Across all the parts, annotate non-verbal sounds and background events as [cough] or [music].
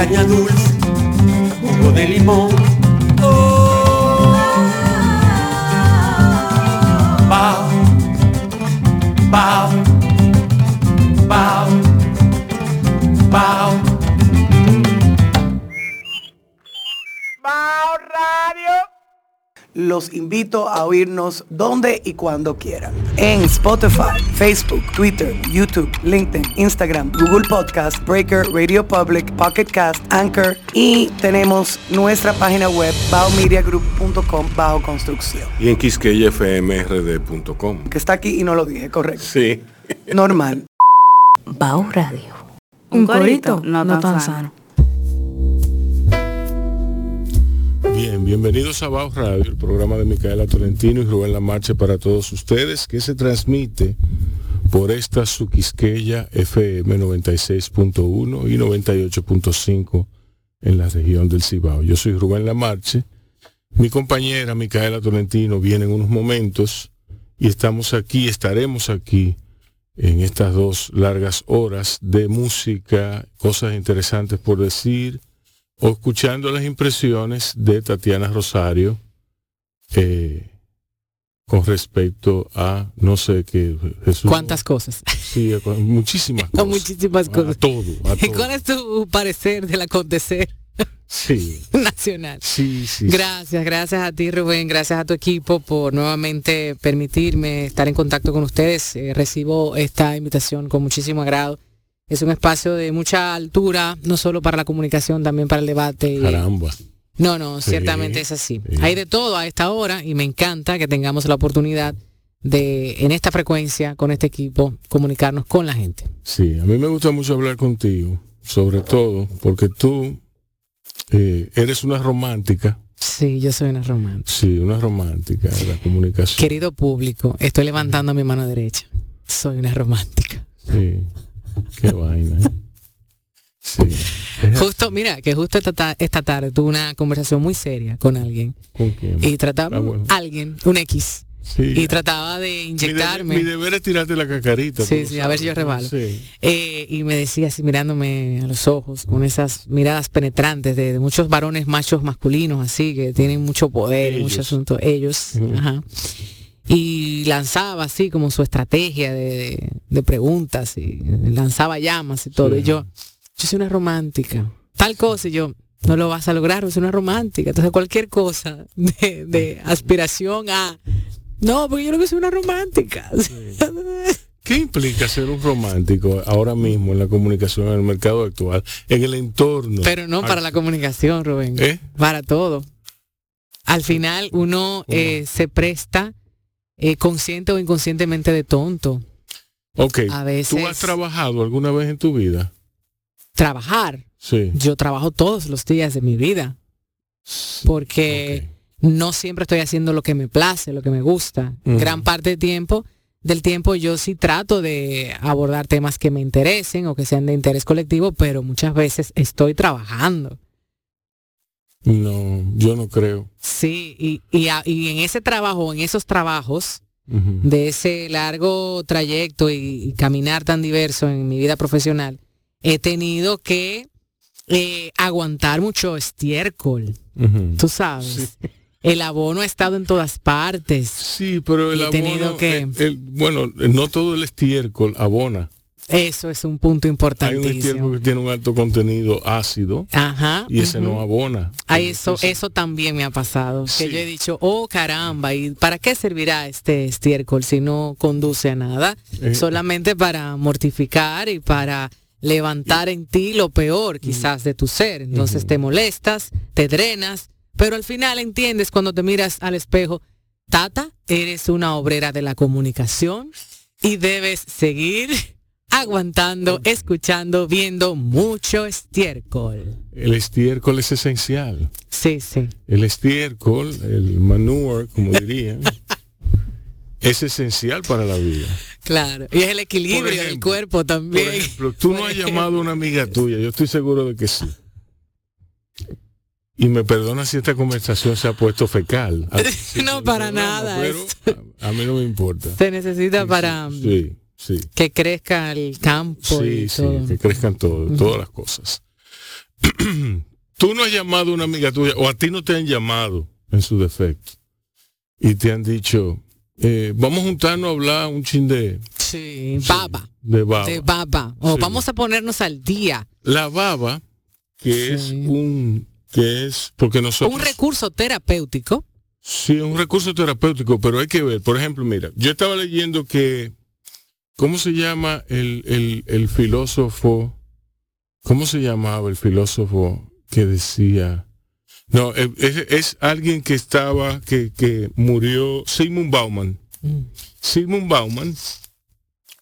caña dulce, jugo de limón. Los invito a oírnos donde y cuando quieran. En Spotify, Facebook, Twitter, YouTube, LinkedIn, Instagram, Google Podcast, Breaker, Radio Public, Pocket Cast, Anchor y tenemos nuestra página web baomediagroup.com bajo construcción. Y en quisqueyafmrd.com. Que está aquí y no lo dije, correcto. Sí. Normal. Bao Radio. Un corito no tan sano. Bien, bienvenidos a Bao Radio, el programa de Micaela Tolentino y Rubén Lamarche para todos ustedes, que se transmite por esta Suquisqueya FM 96.1 y 98.5 en la región del Cibao. Yo soy Rubén Lamarche, mi compañera Micaela Tolentino viene en unos momentos y estamos aquí, estaremos aquí en estas dos largas horas de música, cosas interesantes por decir, o escuchando las impresiones de Tatiana Rosario eh, con respecto a, no sé qué, Jesús. ¿Cuántas cosas? Sí, a- muchísimas [laughs] cosas. Muchísimas A cosas. todo, a [laughs] todo. ¿Cuál es tu parecer del acontecer Sí, [laughs] nacional? sí, sí. Gracias, gracias a ti Rubén, gracias a tu equipo por nuevamente permitirme estar en contacto con ustedes. Eh, recibo esta invitación con muchísimo agrado. Es un espacio de mucha altura, no solo para la comunicación, también para el debate. Caramba. No, no, Sí, ciertamente es así. sí. Hay de todo a esta hora y me encanta que tengamos la oportunidad de, en esta frecuencia, con este equipo, comunicarnos con la gente. Sí, a mí me gusta mucho hablar contigo, sobre todo porque tú eh, eres una romántica, Sí, yo soy una romántica. sí, una romántica de la comunicación. Querido público, estoy levantando mi mano derecha. Soy una romántica. Sí, qué vaina. ¿eh? Sí. Justo, mira, que justo esta, ta- esta tarde tuve una conversación muy seria con alguien ¿Con quién? y trataba, Ah, bueno. alguien, un X, Sí. y trataba de Mi inyectarme. Mi deber es tirarte la cacarita. Sí, sí, a ver si yo rebalo. Sí. Eh, y me decía así mirándome a los ojos, con esas miradas penetrantes de, de muchos varones machos masculinos, así, que tienen mucho poder, Ellos. mucho asunto, ellos, ajá. Y lanzaba así como su estrategia de, preguntas, y lanzaba llamas y todo. Sí. Y yo, yo soy una romántica, tal cosa, y yo, no lo vas a lograr, soy una romántica. Entonces cualquier cosa de, de aspiración a, no, porque yo que soy una romántica. [laughs] ¿Qué implica ser un romántico ahora mismo en la comunicación, en el mercado actual, en el entorno? Pero no para la comunicación, Rubén. ¿Eh? Para todo. Al final uno eh, se presta eh, consciente o inconscientemente de tonto. Ok, A veces ¿tú has trabajado alguna vez en tu vida? trabajar. Sí. Yo trabajo todos los días de mi vida. Porque no siempre estoy haciendo lo que me place, lo que me gusta. Gran parte del tiempo, del tiempo yo sí trato de abordar temas que me interesen o que sean de interés colectivo, pero muchas veces estoy trabajando. No, yo no creo. Sí, y, y, a- y en ese trabajo, en esos trabajos, de ese largo trayecto y, y caminar tan diverso en mi vida profesional, he tenido que eh, aguantar mucho estiércol, tú sabes. El abono ha estado en todas partes. Sí, pero el he tenido abono, que- el- el- bueno, no todo el estiércol abona. Eso es un punto Hay un estiércol que tiene un alto contenido ácido Ajá. y ese no abona. Ah, eso, Entonces, eso también me ha pasado. Sí. Que yo he dicho, oh caramba, ¿y para qué servirá este estiércol si no conduce a nada? Eh. Solamente para mortificar y para levantar en ti lo peor quizás de tu ser. Entonces te molestas, te drenas, pero al final entiendes cuando te miras al espejo, Tata, eres una obrera de la comunicación y debes seguir aguantando, escuchando, viendo mucho estiércol. El estiércol es esencial. Sí, sí. El estiércol, el manure, como dirían, [laughs] es esencial para la vida. Claro, y es el Por equilibrio del cuerpo Por también. ejemplo, tú no has [laughs] llamado a una amiga tuya, yo estoy seguro de que sí. Y me perdona si esta conversación se ha puesto fecal. [laughs] No, para nada, Pero a, a mí no me importa. Se necesita para Sí, sí. que crezca el campo y Sí, sí, que crezcan todo, todas las cosas. [clears throat] tú no has llamado a una amiga tuya, o a ti no te han llamado en su defecto, y te han dicho, eh, vamos a juntarnos a hablar un chin de, Sí, baba. de baba. De baba. O Sí. vamos a ponernos al día. La baba, que es un, que es, porque nosotros... Un recurso terapéutico. Sí, es un recurso terapéutico, pero hay que ver. Por ejemplo, mira, yo estaba leyendo que, ¿cómo se llama el, el, el filósofo? ¿Cómo se llamaba el filósofo que decía? No, eh, es, es alguien que estaba, que, que murió, Sigmund Bauman. Mm. Sigmund Bauman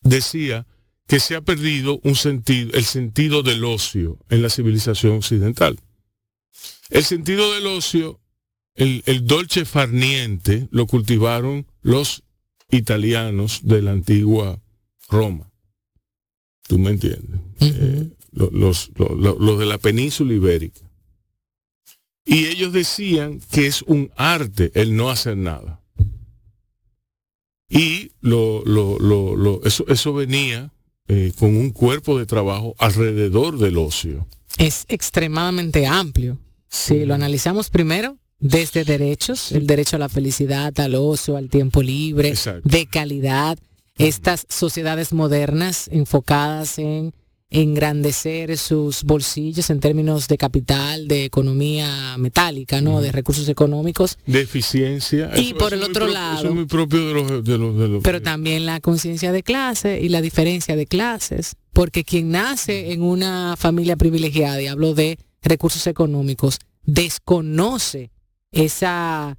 decía que se ha perdido un sentido, el sentido del ocio en la civilización occidental. El sentido del ocio, el, el dolce farniente, lo cultivaron los italianos de la antigua Roma. ¿Tú me entiendes? Eh, lo- los, lo- lo- los de la península ibérica. Y ellos decían que es un arte el no hacer nada. Y lo, lo, lo, lo- eso, eso venía eh, con un cuerpo de trabajo alrededor del ocio. Es extremadamente amplio. Si lo analizamos primero, desde derechos, el derecho a la felicidad, al ocio, al tiempo libre, Exacto. de calidad, estas sociedades modernas enfocadas en engrandecer sus bolsillos en términos de capital, de economía metálica, ¿no? De recursos económicos, De eficiencia. Y por el otro lado- Eso es muy propio de los... De los, de los- pero también la conciencia de clase y la diferencia de clases, porque quien nace en una familia privilegiada, y hablo de recursos económicos, desconoce esa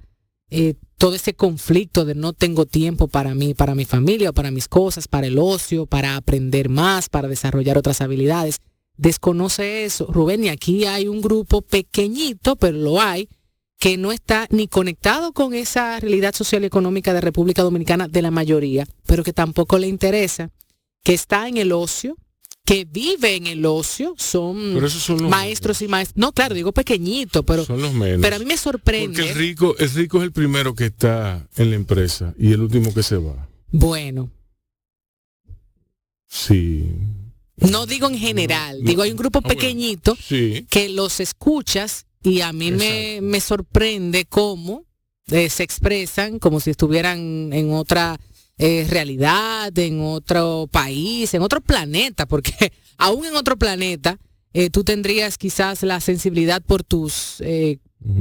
eh, todo ese conflicto de no tengo tiempo para mí, para mi familia, para mis cosas, para el ocio, para aprender más, para desarrollar otras habilidades. Desconoce eso, Rubén, y aquí hay un grupo pequeñito, pero lo hay, que no está ni conectado con esa realidad social y económica de República Dominicana de la mayoría, pero que tampoco le interesa, que está en el ocio, que vive en el ocio, son Pero esos son los maestros y maestros. No, claro, digo pequeñito, pero, son los menos. pero a mí me sorprende. Porque el rico, el rico es el primero que está en la empresa y el último que se va. Bueno, Sí. no digo en general, No, digo hay un grupo ah, bueno. pequeñito Sí. que los escuchas y a mí me, me sorprende cómo eh, se expresan como si estuvieran en otra eh, realidad, en otro país, en otro planeta, porque [laughs] aún en otro planeta eh, tú tendrías quizás la sensibilidad por tus eh,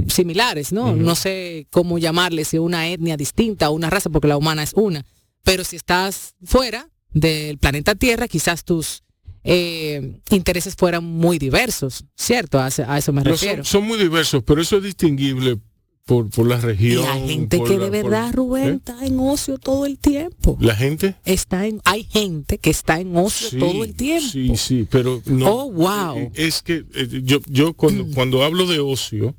similares, ¿no? No sé cómo llamarle, si una etnia distinta o una raza, porque la humana es una. Pero si estás fuera del planeta Tierra, quizás tus eh, intereses fueran muy diversos, ¿cierto? A, eso me refiero. son, son muy diversos, pero eso es distinguible por, por la región. la gente que la- de por- verdad, Rubén, ¿eh? está en ocio todo el tiempo. La gente. Está en, hay gente que está en ocio Sí, todo el tiempo. Sí, sí, pero no. Oh, wow. eh, Es que eh, yo, yo cuando, cuando hablo de ocio,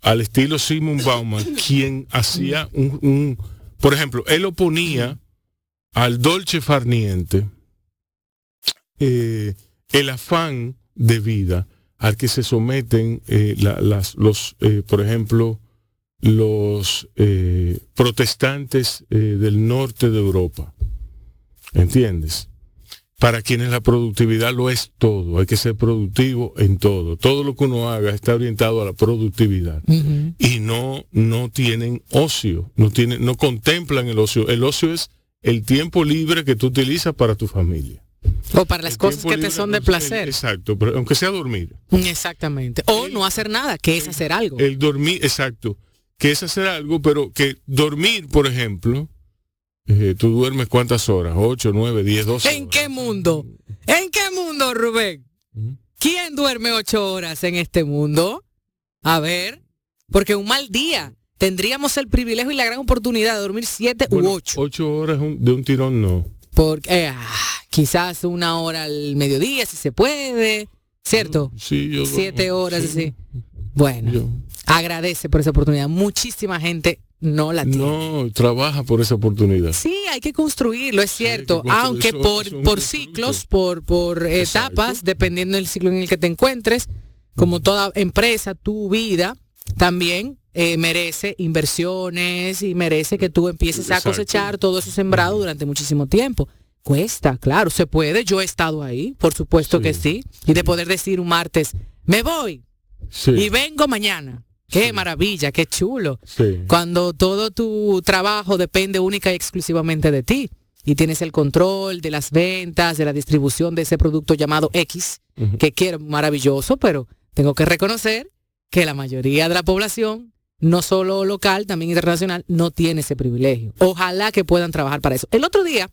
al estilo Simon Bauman, quien hacía un, un- por ejemplo, él oponía al dolce farniente eh, el afán de vida al que se someten eh, la- las, los, eh, por ejemplo, los eh, protestantes eh, del norte de Europa. ¿Entiendes? Para quienes la productividad lo es todo, hay que ser productivo en todo. Todo lo que uno haga está orientado a la productividad y no no tienen ocio, no tienen no contemplan el ocio. El ocio es el tiempo libre que tú utilizas para tu familia. O para las El cosas que te son de placer. Exacto, pero aunque sea dormir. Exactamente. O no hacer nada, que es hacer algo. El dormir, exacto, que es hacer algo, pero que dormir, por ejemplo, eh, tú duermes cuántas horas, 8, 9, 10, 12. ¿En qué mundo? ¿En qué mundo, Rubén? ¿Quién duerme ocho horas en este mundo? A ver, porque un mal día tendríamos el privilegio y la gran oportunidad de dormir siete Bueno, u ocho. ocho horas un- de un tirón no. Porque eh, ah, quizás una hora al mediodía, si se puede, ¿cierto? Sí, yo Siete duermo, horas, sí. sí. Bueno, Yo- agradece por esa oportunidad. Muchísima gente no la tiene. no, trabaja por esa oportunidad. Sí, hay que construirlo, es cierto, construir, aunque eso- por, eso por ciclos, por, por Exacto. etapas, dependiendo del ciclo en el que te encuentres, como toda empresa, tu vida también eh, merece inversiones y merece que tú empieces a cosechar todo eso sembrado durante muchísimo tiempo. Cuesta, claro, se puede, yo he estado ahí, por supuesto Sí. que sí, y de poder decir un martes, me voy Sí, y vengo mañana. Qué maravilla, qué chulo. sí. Cuando todo tu trabajo depende única y exclusivamente de ti y tienes el control de las ventas, de la distribución de ese producto llamado X, que quiero maravilloso, pero tengo que reconocer que la mayoría de la población, no solo local, también internacional, no tiene ese privilegio. Ojalá que puedan trabajar para eso. El otro día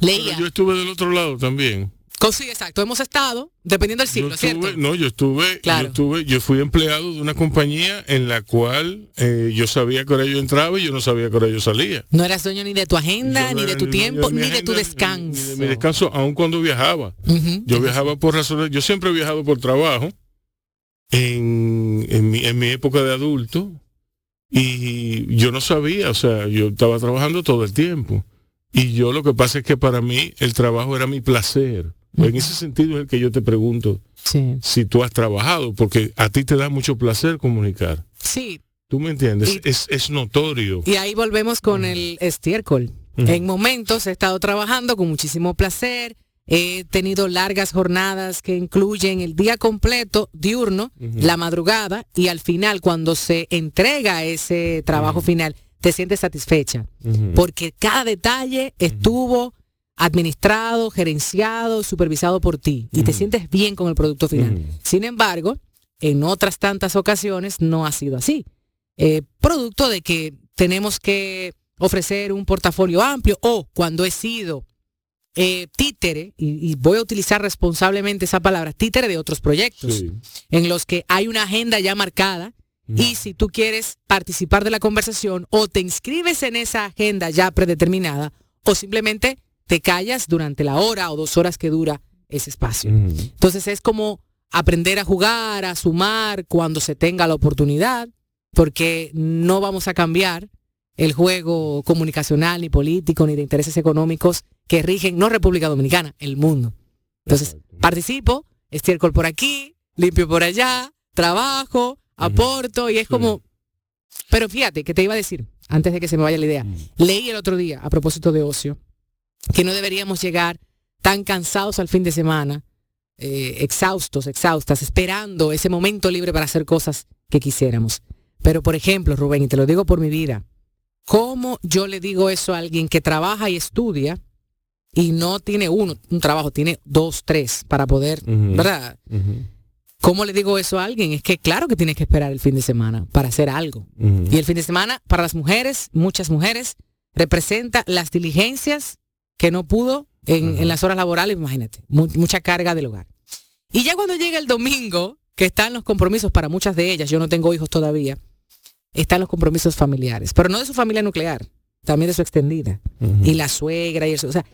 leía, Pero yo estuve del otro lado también. Sí, exacto, hemos estado, dependiendo del Yo siglo, ¿cierto? estuve, no, yo estuve, Claro. yo estuve, yo fui empleado de una compañía en la cual eh, yo sabía que hora yo entraba y yo no sabía que hora yo salía. No eras dueño ni de tu agenda, Yo ni de tu tiempo, ni de tu descanso. Ni de mi descanso, aun cuando viajaba. Yo viajaba por razones, yo siempre he viajado por trabajo en, en, mi, en mi época de adulto y yo no sabía, o sea, yo estaba trabajando todo el tiempo. Y yo lo que pasa es que para mí el trabajo era mi placer. En ese sentido es el que yo te pregunto Sí. si tú has trabajado, porque a ti te da mucho placer comunicar. Sí, ¿Tú me entiendes? Y- es, es notorio. y ahí volvemos con el estiércol. En momentos he estado trabajando con muchísimo placer, he tenido largas jornadas que incluyen el día completo, diurno, la madrugada, y al final, cuando se entrega ese trabajo final, te sientes satisfecha, porque cada detalle estuvo administrado, gerenciado, supervisado por ti, y te Ujú. sientes bien con el producto final. Ujú. Sin embargo, en otras tantas ocasiones no ha sido así. Eh, producto de que tenemos que ofrecer un portafolio amplio o cuando he sido eh, títere, y, y voy a utilizar responsablemente esa palabra, títere de otros proyectos, Sí. en los que hay una agenda ya marcada y si tú quieres participar de la conversación o te inscribes en esa agenda ya predeterminada o simplemente te callas durante la hora o dos horas que dura ese espacio. Ujú. Entonces es como aprender a jugar, a sumar cuando se tenga la oportunidad, porque no vamos a cambiar el juego comunicacional, ni político, ni de intereses económicos que rigen, no República Dominicana, el mundo. Entonces, Exacto. participo, estiércol por aquí, limpio por allá, trabajo, aporto, y es como... Pero fíjate, que te iba a decir, antes de que se me vaya la idea, leí el otro día, a propósito de ocio, que no deberíamos llegar tan cansados al fin de semana, eh, exhaustos, exhaustas, esperando ese momento libre para hacer cosas que quisiéramos. Pero, por ejemplo, Rubén, y te lo digo por mi vida, ¿cómo yo le digo eso a alguien que trabaja y estudia y no tiene uno, un trabajo, tiene dos, tres para poder. ¿verdad? ¿Cómo le digo eso a alguien? Es que claro que tienes que esperar el fin de semana para hacer algo. Y el fin de semana, para las mujeres, muchas mujeres, representa las diligencias que no pudo en, en las horas laborales, imagínate, mu- mucha carga del hogar. Y ya cuando llega el domingo, que están los compromisos para muchas de ellas, yo no tengo hijos todavía, están los compromisos familiares, pero no de su familia nuclear, también de su extendida. Y la suegra y eso. O sea,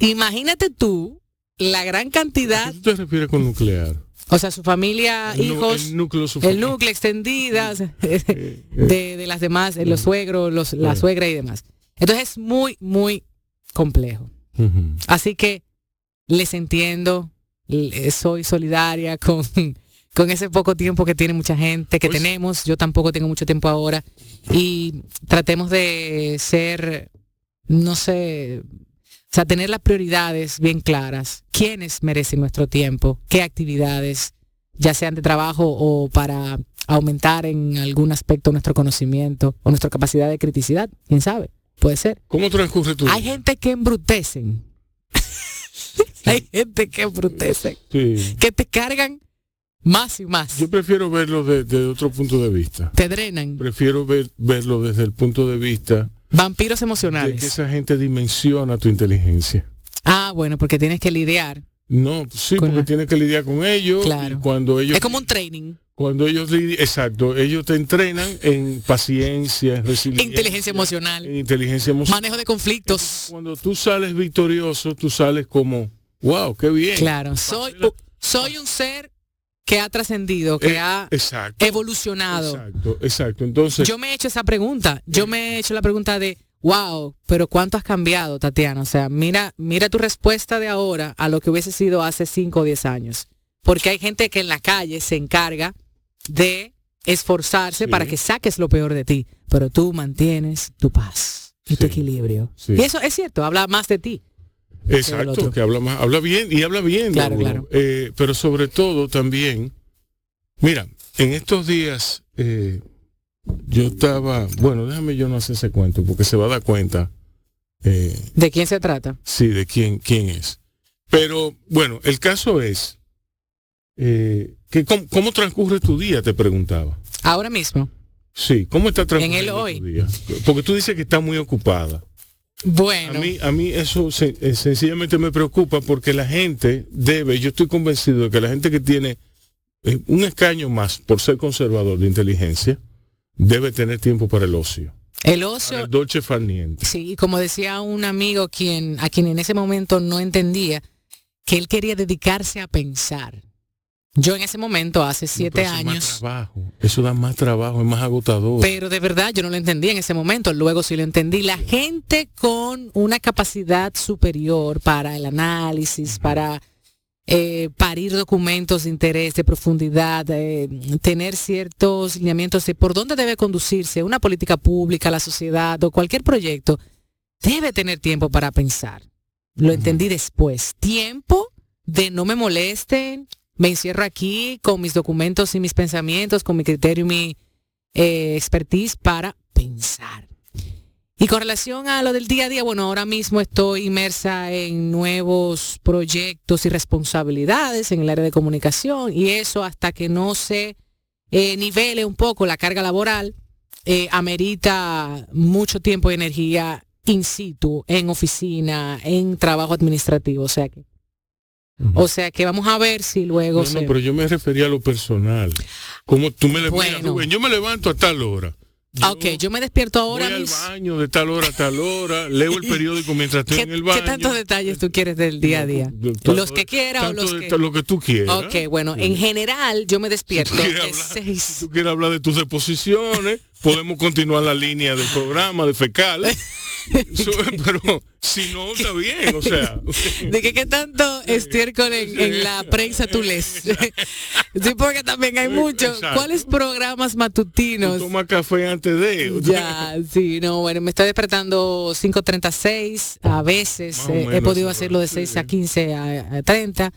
imagínate tú la gran ¿A cantidad, qué tú te refieres con nuclear? o sea, su familia, El hijos, El núcleo, su- el núcleo extendida, [laughs] de, de las demás, eh, los suegros, los, la suegra y demás. Entonces es muy, muy complejo. Así que les entiendo, soy solidaria [laughs] con, con ese poco tiempo que tiene mucha gente, que Pues- tenemos, yo tampoco tengo mucho tiempo ahora, y tratemos de ser, no sé, o sea, tener las prioridades bien claras, quiénes merecen nuestro tiempo, qué actividades, ya sean de trabajo o para aumentar en algún aspecto nuestro conocimiento o nuestra capacidad de criticidad, quién sabe, puede ser. ¿Cómo transcurre tu Hay gente que embrutecen. [laughs] Hay gente que embrutecen. Sí. Que te cargan más y más. Yo prefiero verlo de- desde otro punto de vista. te drenan. Prefiero ver, verlo desde el punto de vista Vampiros de que emocionales. esa gente dimensiona tu inteligencia. Ah, bueno, porque tienes que lidiar. No, sí, porque la- tienes que lidiar con ellos. Claro. y cuando ellos, Es como un training. Cuando ellos, exacto, ellos te entrenan en paciencia, en resiliencia, Inteligencia emocional. en inteligencia emocional. Manejo de conflictos. Cuando tú sales victorioso, tú sales como, wow, qué bien. Claro. Soy, soy un ser que ha trascendido, que Eh, ha exacto. evolucionado. Exacto, exacto. Entonces, Yo me he hecho esa pregunta. Yo me he hecho la pregunta de, wow, pero ¿cuánto has cambiado, Tatiana? O sea, mira, mira tu respuesta de ahora a lo que hubiese sido hace 5 o 10 años. Porque hay gente que en la calle se encarga de esforzarse Sí. para que saques lo peor de ti, pero tú mantienes tu paz y tu equilibrio. Sí. Y eso es cierto, habla más de ti. Exacto, que habla más, habla bien y habla bien. claro. Eh, pero sobre todo también Mira, en estos días eh, yo estaba, bueno, déjame yo no hacer ese cuento porque se va a dar cuenta. eh, ¿De quién se trata? sí, de quién, quién es. Pero bueno, el caso es eh, que cómo, cómo transcurre tu día, te preguntaba. Ahora mismo. Sí, ¿cómo está transcurriendo el hoy. tu día? Porque tú dices que estás muy ocupada. Bueno, A mí, a mí eso se- eh, sencillamente me preocupa porque la gente debe, yo estoy convencido de que la gente que tiene eh, un escaño más por ser conservador de inteligencia debe tener tiempo para el ocio. el ocio, el dolce farniente. sí, como decía un amigo quien, a quien en ese momento no entendía, que él quería dedicarse a pensar. Yo en ese momento, hace No, siete pero eso años, trabajo. Eso da más trabajo, es más agotador. pero de verdad yo no lo entendía en ese momento, luego sí lo entendí. La gente con una capacidad superior para el análisis, para eh, parir documentos de interés, de profundidad, eh, tener ciertos lineamientos de por dónde debe conducirse una política pública, la sociedad o cualquier proyecto, debe tener tiempo para pensar. Lo entendí después. Tiempo de no me molesten, me encierro aquí con mis documentos y mis pensamientos, con mi criterio y mi eh, expertise para pensar. Y con relación a lo del día a día, bueno, ahora mismo estoy inmersa en nuevos proyectos y responsabilidades en el área de comunicación y eso hasta que no se eh, nivele un poco la carga laboral, eh, amerita mucho tiempo y energía in situ, en oficina, en trabajo administrativo. O sea que. O sea que vamos a ver si luego no, se... no, pero yo me refería a lo personal. Como tú me le mira, Bueno. Rubén, yo me levanto a tal hora. Ah, ok, yo me despierto ahora voy al mismo. baño de tal hora a tal hora, leo el [laughs] periódico mientras estoy ¿Qué, en el qué baño. tantos detalles tú quieres del día a día? No, Los que quiera o los de- que... lo que tú quieras. Ok, bueno, en general yo me despierto Si tú quieres hablar- seis. Si tú quieres hablar de tus deposiciones, [laughs] podemos continuar la línea del programa de fecal. [laughs] Pero si no, está bien, o sea. ¿De qué, qué tanto estiércol en, en la prensa tú lees? [laughs] sí, porque también hay mucho. Exacto. ¿Cuáles programas Tú matutinos? tomas café antes de. o sea, Ya, sí, no, bueno, me estoy despertando 5.36, a veces eh, he podido hacerlo de hora, 6 sí. a 15 a, a 30,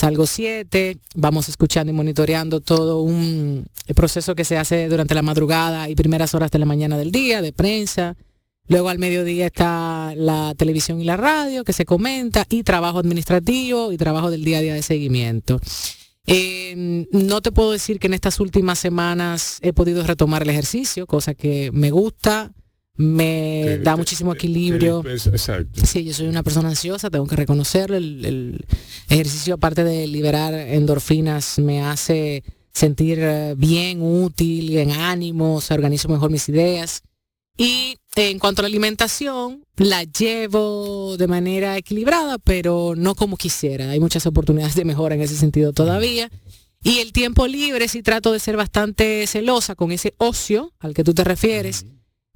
salgo 7, vamos escuchando y monitoreando todo un proceso que se hace durante la madrugada y primeras horas de la mañana del día, de prensa. Luego al mediodía está la televisión y la radio que se comenta y trabajo administrativo y trabajo del día a día de seguimiento. Eh, no te puedo decir que en estas últimas semanas he podido retomar el ejercicio, cosa que me gusta, me da muchísimo equilibrio. Exacto. Sí, yo soy una persona ansiosa, tengo que reconocerlo. El, el ejercicio, aparte de liberar endorfinas, me hace sentir eh, bien, útil, en ánimo, se organizo mejor mis ideas. Y en cuanto a la alimentación, la llevo de manera equilibrada, pero no como quisiera. Hay muchas oportunidades de mejora en ese sentido todavía. Y el tiempo libre, sí trato de ser bastante celosa con ese ocio al que tú te refieres,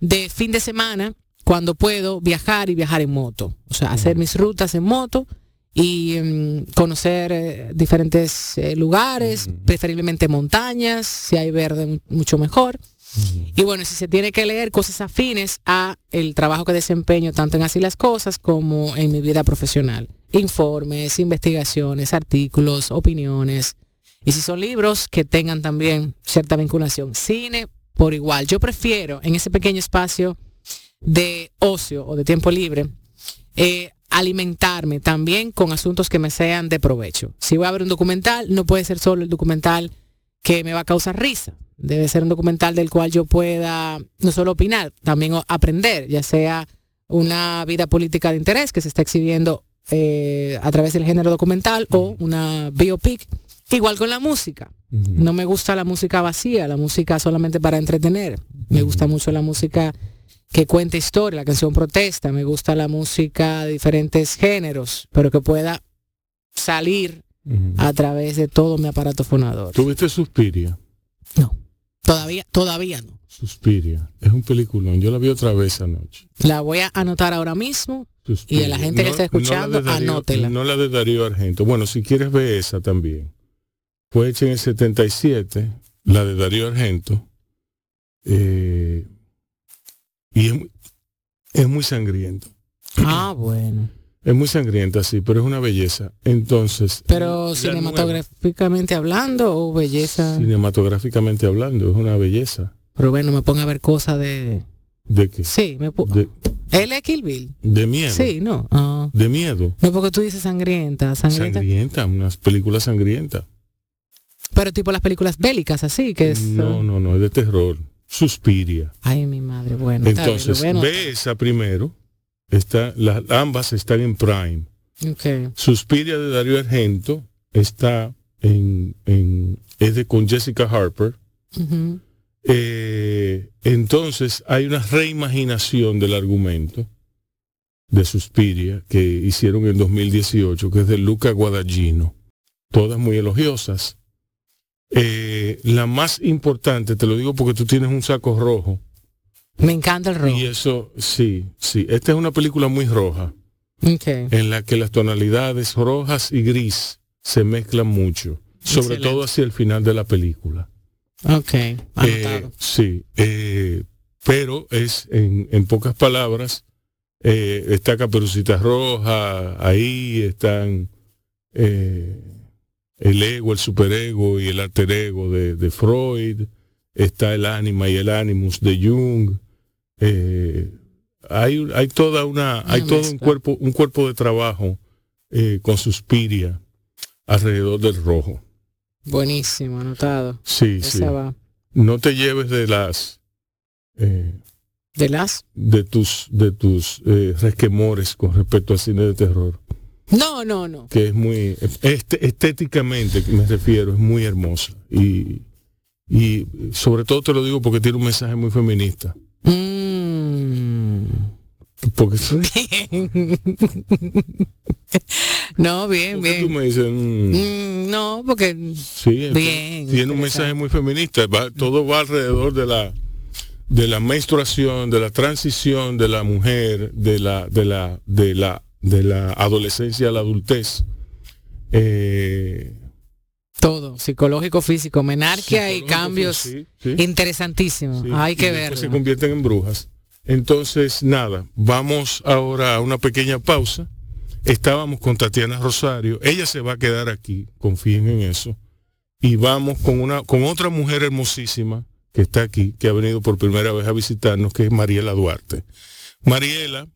de fin de semana, cuando puedo viajar y viajar en moto. O sea, hacer mis rutas en moto y mm, conocer eh, diferentes eh, lugares, preferiblemente montañas, si hay verde mu- mucho mejor. Y bueno, si se tiene que leer cosas afines a el trabajo que desempeño tanto en así las cosas como en mi vida profesional. Informes, investigaciones, artículos, opiniones. Y si son libros que tengan también cierta vinculación. Cine, por igual. Yo prefiero en ese pequeño espacio de ocio o de tiempo libre eh, alimentarme también con asuntos que me sean de provecho. Si voy a ver un documental, no puede ser solo el documental que me va a causar risa. Debe ser un documental del cual yo pueda no solo opinar, también aprender, ya sea una vida política de interés que se está exhibiendo eh, a través del género documental o una biopic. Igual con la música. No me gusta la música vacía, la música solamente para entretener. Me gusta mucho la música que cuenta historia, la canción protesta. Me gusta la música de diferentes géneros, pero que pueda salir a través de todo mi aparato fonador. ¿Tuviste Suspiria? No, todavía, todavía no. Suspiria. Es un peliculón. Yo la vi otra vez anoche. La voy a anotar ahora mismo. Suspiria. Y a la gente que está escuchando, la de Darío- anótela. No la de Darío Argento. Bueno, si quieres ver esa también. Fue hecha en el 77, la de Darío Argento. Eh, y es, muy- es muy sangriento. Ah, bueno. Es muy sangrienta, sí, pero es una belleza. Entonces. Pero cinematográficamente hablando o belleza. cinematográficamente hablando, es una belleza. Pero bueno, me ponga a ver cosas de. ¿De qué? Sí, me pongo. De, Él es Kill Bill. de miedo. Sí, no. Ah. De miedo. No, porque tú dices sangrienta, sangrienta. Sangrienta, unas películas sangrientas. Pero tipo las películas bélicas, así, que es. No, no, no, es de terror. Suspiria. Ay, mi madre, bueno. bien, Entonces, ve esa primero. Está, las, ambas están en Prime. anotar. Ok. Suspiria de Darío Argento está en, en es de con Jessica Harper. Eh, entonces hay una reimaginación del argumento de Suspiria que hicieron en 2018, que es de Luca Guadagnino. Todas muy elogiosas. Eh, la más importante, te lo digo porque tú tienes un saco rojo. Me encanta el rojo. Y eso, sí, sí. Esta es una película muy roja, en la que las tonalidades rojas y gris se mezclan mucho, sobre Excelente. todo hacia el final de la película. Ok. Eh, sí, eh, pero es, en, en pocas palabras, eh, está Caperucita Roja, ahí están el ego, el superego y el alter ego de, de Freud, está el ánima y el animus de Jung. eh, hay, hay toda una, hay todo un cuerpo, un cuerpo de trabajo eh, con Suspiria alrededor del rojo. Buenísimo, anotado. Sí, sí. Va. No te lleves de las eh, ¿De las? de tus de tus resquemores con respecto al cine de terror, No, no, no. que es muy este, estéticamente me refiero, es muy hermosa y y sobre todo te lo digo porque tiene un mensaje muy feminista. Mm. Porque, [laughs] no, bien, porque tú bien. me dices, mm, Mm, no, porque sí, bien, tiene un mensaje muy feminista. va- todo va alrededor de la de la menstruación, de la transición de la mujer, de la de la de la de la adolescencia a la adultez. Eh, todo, psicológico, físico, menarquia y cambios sí, sí, interesantísimos. sí, Hay que después Se convierten en brujas. Entonces, nada, vamos ahora a una pequeña pausa. Estábamos con Tatiana Rosario. Ella se va a quedar aquí, confíen en eso. Y vamos con una, con otra mujer hermosísima que está aquí, que ha venido por primera vez a visitarnos, que es Mariela Duarte. Mariela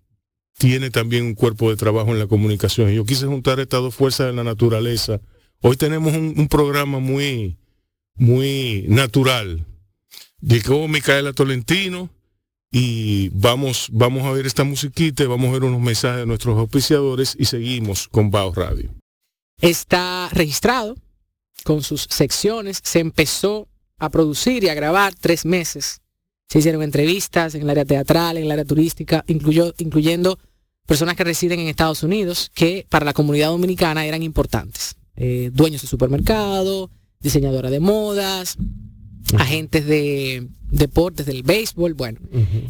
tiene también un cuerpo de trabajo en la comunicación. Yo quise juntar estas dos fuerzas de la naturaleza. Hoy tenemos un, programa muy, muy natural. Llegó Micaela Tolentino y vamos, vamos a ver esta musiquita, vamos a ver unos mensajes de nuestros auspiciadores y seguimos con Bao Radio. Está registrado con sus secciones. Se empezó a producir y a grabar tres meses. Se hicieron entrevistas en el área teatral, en el área turística, incluyó, incluyendo personas que residen en Estados Unidos, que para la comunidad dominicana eran importantes. Eh, dueños de supermercado, diseñadora de modas, agentes de deportes, del béisbol, bueno.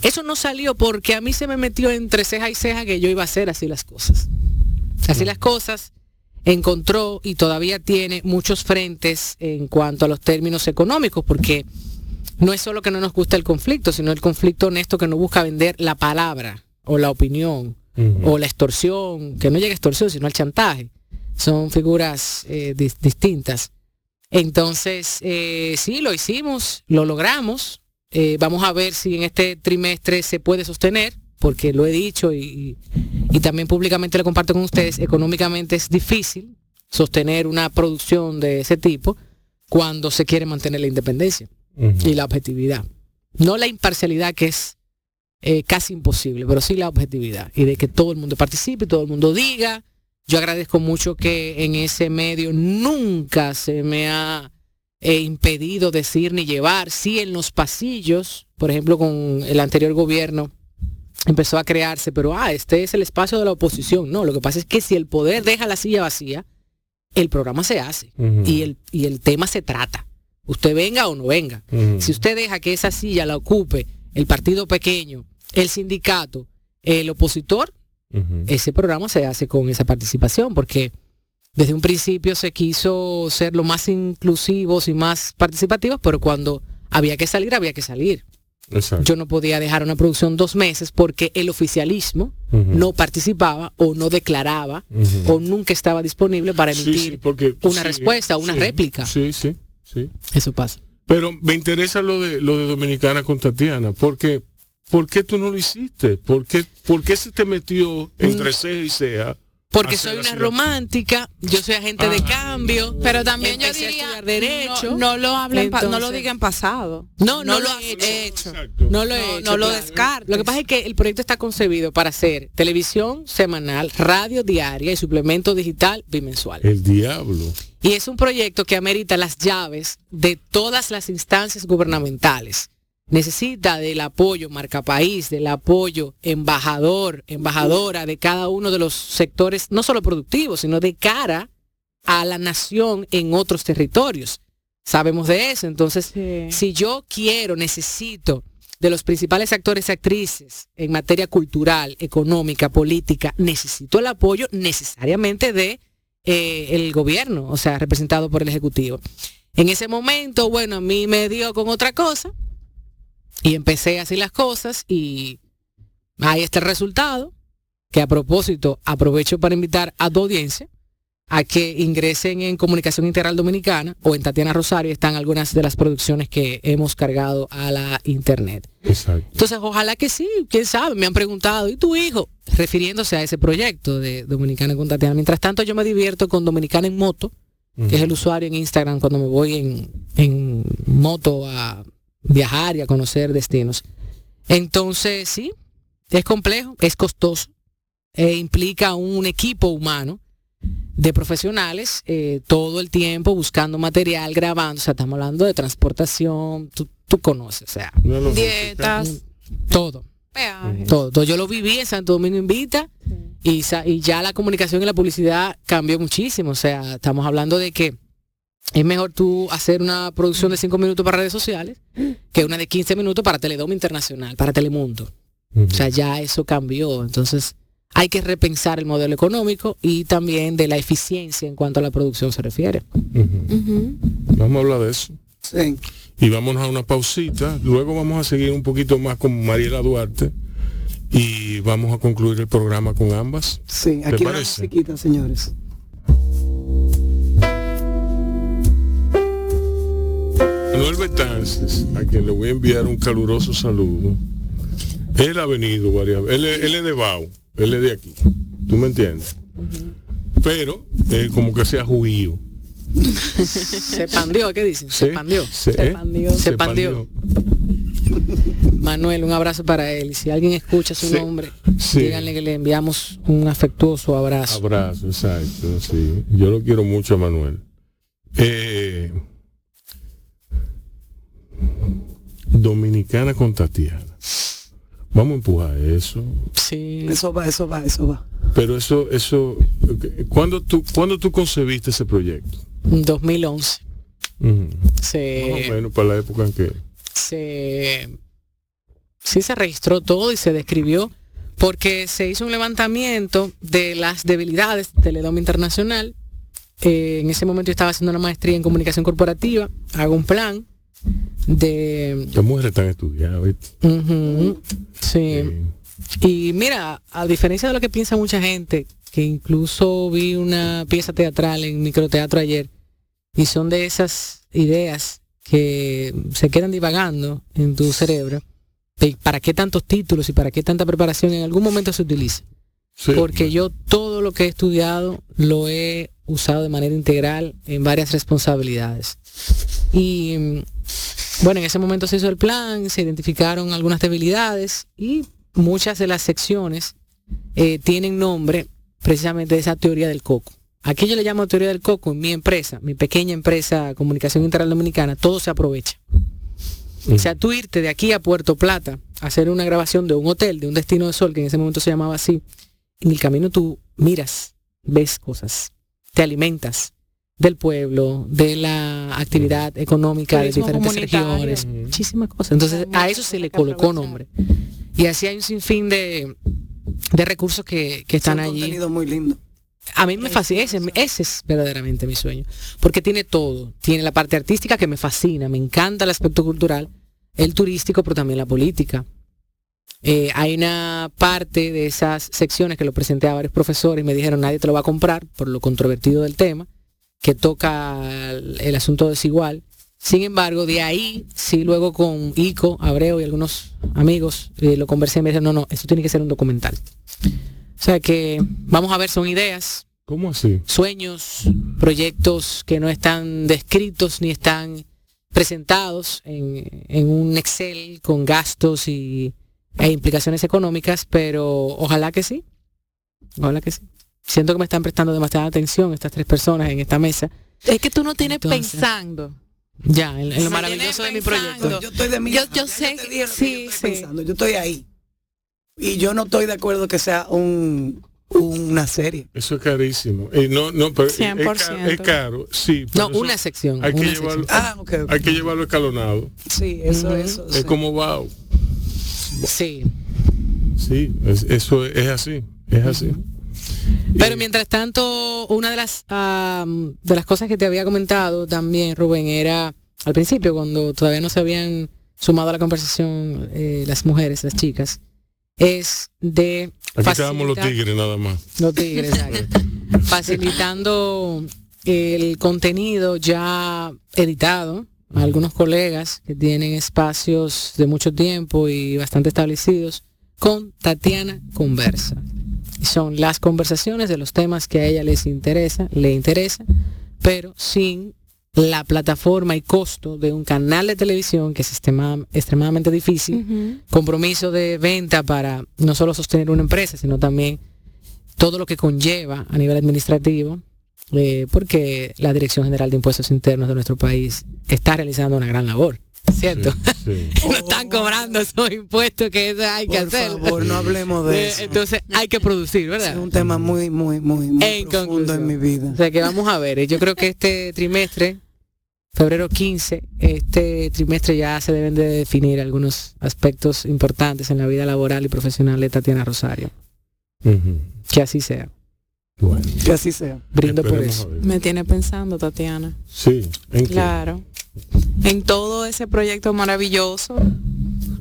Eso no salió porque a mí se me metió entre ceja y ceja que yo iba a hacer así las cosas. Así las cosas encontró y todavía tiene muchos frentes en cuanto a los términos económicos, porque no es solo que no nos gusta el conflicto, sino el conflicto honesto que no busca vender la palabra o la opinión o la extorsión, que no llega a extorsión, sino al chantaje. Son figuras eh, dis- distintas. Entonces, eh, sí, lo hicimos, lo logramos. Eh, vamos a ver si en este trimestre se puede sostener, porque lo he dicho y, y también públicamente lo comparto con ustedes, económicamente es difícil sostener una producción de ese tipo cuando se quiere mantener la independencia y la objetividad. No la imparcialidad que es eh, casi imposible, pero sí la objetividad y de que todo el mundo participe, todo el mundo diga. Yo agradezco mucho que en ese medio nunca se me ha eh, impedido decir ni llevar, sí en los pasillos, por ejemplo con el anterior gobierno empezó a crearse, pero ah, este es el espacio de la oposición. No, lo que pasa es que si el poder deja la silla vacía, el programa se hace y, el, y el tema se trata. Usted venga o no venga. Si usted deja que esa silla la ocupe el partido pequeño, el sindicato, el opositor, ese programa se hace con esa participación, porque desde un principio se quiso ser lo más inclusivos y más participativos, pero cuando había que salir, había que salir. Exacto. yo no podía dejar una producción dos meses porque el oficialismo no participaba o no declaraba o nunca estaba disponible para emitir sí, porque- una sí, respuesta, una réplica. Sí, sí, sí. Eso pasa. Pero me interesa lo de lo de Dominicana con Tatiana, porque ¿por qué tú no lo hiciste? ¿Por qué, por qué se te metió entre ceja y ceja? Porque soy una romántica, yo soy agente de Ah. cambio. Pero también yo diría, derecho. no, no lo hablen, no lo digan pasado. No, no, lo lo he hecho. No lo he No, hecho. no lo claro. descartes. Lo que pasa es que el proyecto está concebido para hacer televisión semanal, radio diaria y suplemento digital bimensual. El diablo. Y es un proyecto que amerita las llaves de todas las instancias gubernamentales. Necesita del apoyo marca país, del apoyo embajador, embajadora de cada uno de los sectores, no solo productivos, sino de cara a la nación en otros territorios. Sabemos de eso. Entonces, Sí. si yo quiero, necesito de los principales actores y actrices en materia cultural, económica, política, necesito el apoyo necesariamente de eh, el gobierno, o sea, representado por el Ejecutivo. En ese momento, bueno, a mí me dio con otra cosa y empecé a hacer las cosas y ahí está el resultado, que a propósito aprovecho para invitar a tu audiencia a que ingresen en Comunicación Integral Dominicana o en Tatiana Rosario, están algunas de las producciones que hemos cargado a la internet. Exacto. Entonces, ojalá que sí, quién sabe, me han preguntado, ¿y tu hijo? Refiriéndose a ese proyecto de Dominicana con Tatiana. Mientras tanto, yo me divierto con Dominicana en moto, que es el usuario en Instagram cuando me voy en, en moto a viajar y a conocer destinos. Entonces, sí, es complejo, es costoso, e implica un equipo humano de profesionales eh, todo el tiempo buscando material, grabando, o sea, estamos hablando de transportación, tú, tú conoces, o sea. Dietas, todo. Todo, todo. Yo lo viví en Santo Domingo Invita y, sa- y ya la comunicación y la publicidad cambió muchísimo. O sea, estamos hablando de que es mejor tú hacer una producción de 5 minutos para redes sociales que una de 15 minutos para Teledom Internacional, para Telemundo. O sea, ya eso cambió. Entonces, hay que repensar el modelo económico y también de la eficiencia en cuanto a la producción se refiere. Vamos a hablar de eso. Sí. Y vámonos a una pausita. Luego vamos a seguir un poquito más con Mariela Duarte. Y vamos a concluir el programa con ambas. Sí, ¿Te aquí la parece? musiquita, señores. Manuel Betances, a quien le voy a enviar un caluroso saludo. Él ha venido varias veces. Él, es- él es de Bau, él es de aquí. ¿Tú me entiendes? Pero eh, como que sea judío. [laughs] Se pandió, ¿qué dicen? Se ¿sí? pandió. Se, Se ¿eh? pandió. Se pandió. Manuel, un abrazo para él. Y si alguien escucha su Sí, nombre, sí. díganle que le enviamos un afectuoso abrazo. Abrazo, exacto, sí. Yo lo quiero mucho a Manuel. Eh, Dominicana con Tatiana. Vamos a empujar eso. Sí. Eso va, eso va, eso va. Pero eso, eso, ¿cuándo tú, ¿cuándo tú concebiste ese proyecto? 2011. Ujú. Más o Se, menos para la época en que... se, sí se registró todo y se describió porque se hizo un levantamiento de las debilidades del Teledom Internacional. Eh, en ese momento yo estaba haciendo una maestría en comunicación corporativa. Hago un plan de... Las mujeres están estudiadas, sí. Sí. Y mira, a diferencia de lo que piensa mucha gente, que incluso vi una pieza teatral en microteatro ayer, y son de esas ideas que se quedan divagando en tu cerebro, de ¿para qué tantos títulos y para qué tanta preparación en algún momento se utiliza? Sí, Porque yo todo lo que he estudiado lo he usado de manera integral en varias responsabilidades. Y bueno, en ese momento se hizo el plan, se identificaron algunas debilidades y muchas de las secciones eh, tienen nombre precisamente de esa teoría del coco. Aquí yo le llamo teoría del coco en mi empresa, mi pequeña empresa Comunicación Integral Dominicana, todo se aprovecha. O sea, tú irte de aquí a Puerto Plata a hacer una grabación de un hotel, de un destino de sol, que en ese momento se llamaba así, en el camino tú miras, ves cosas, te alimentas del pueblo, de la actividad económica de diferentes regiones, muchísimas cosas. Entonces a eso se le colocó nombre. Y así hay un sinfín de, de recursos que, que Es están un allí. contenido muy lindo. A mí me fascina, ese, ese es verdaderamente mi sueño, porque tiene todo, tiene la parte artística que me fascina, me encanta el aspecto cultural, el turístico, pero también la política. Eh, hay una parte de esas secciones que lo presenté a varios profesores y me dijeron nadie te lo va a comprar por lo controvertido del tema, que toca el, asunto desigual. Sin embargo, de ahí, sí, luego con Ico, Abreu y algunos amigos eh, lo conversé y me dijeron, no, no, esto tiene que ser un documental. O sea que vamos a ver, son ideas, ¿Cómo así? sueños, proyectos que no están descritos ni están presentados en, en un Excel con gastos y, e implicaciones económicas, pero ojalá que sí. Ojalá que sí. Siento que me están prestando demasiada atención estas tres personas en esta mesa. Es que tú no tienes Entonces, pensando. Ya, en, en lo maravilloso de mi proyecto. Yo estoy de mi Yo- yo sé que- sí, yo estoy sí. pensando, Yo estoy ahí. Y yo no estoy de acuerdo que sea un, una serie. Eso es carísimo. Y no, no, pero es ca- 100%. Es, caro, sí. pero No, una sección. Hay que, una llevarlo, sección. Ah, hay que llevarlo escalonado. Sí, eso, eso. Es sí. como va. Sí. Sí, es- eso es, es así. Es así. Pero mientras tanto, una de las de las cosas que te había comentado también, Rubén, era al principio, cuando todavía no se habían sumado a la conversación eh, las mujeres, las chicas, es de Aquí estábamos los tigres nada más. Los tigres, exacto. [laughs] facilitando el contenido ya editado a algunos colegas que tienen espacios de mucho tiempo y bastante establecidos con Tatiana Conversa. Son las conversaciones de los temas que a ella les interesa, le interesa, pero sin la plataforma y costo de un canal de televisión que es extrema- extremadamente difícil compromiso de venta para no solo sostener una empresa, sino también todo lo que conlleva a nivel administrativo, eh, porque la Dirección General de Impuestos Internos de nuestro país está realizando una gran labor, ¿cierto? Sí, sí. [laughs] no están cobrando esos impuestos que eso hay que Por hacer. favor, no hablemos de Eh, eso. Entonces hay que producir, es ¿verdad? un tema muy, muy, muy, muy En profundo conclusión. en mi vida. O sea que vamos a ver, eh, yo creo que este trimestre, febrero 15, este trimestre ya se deben de definir algunos aspectos importantes en la vida laboral y profesional de Tatiana Rosario. Que así sea. Bueno, Que así sea. Brindo por eso. Me tiene pensando, Tatiana. Sí, ¿en qué? En todo ese proyecto maravilloso.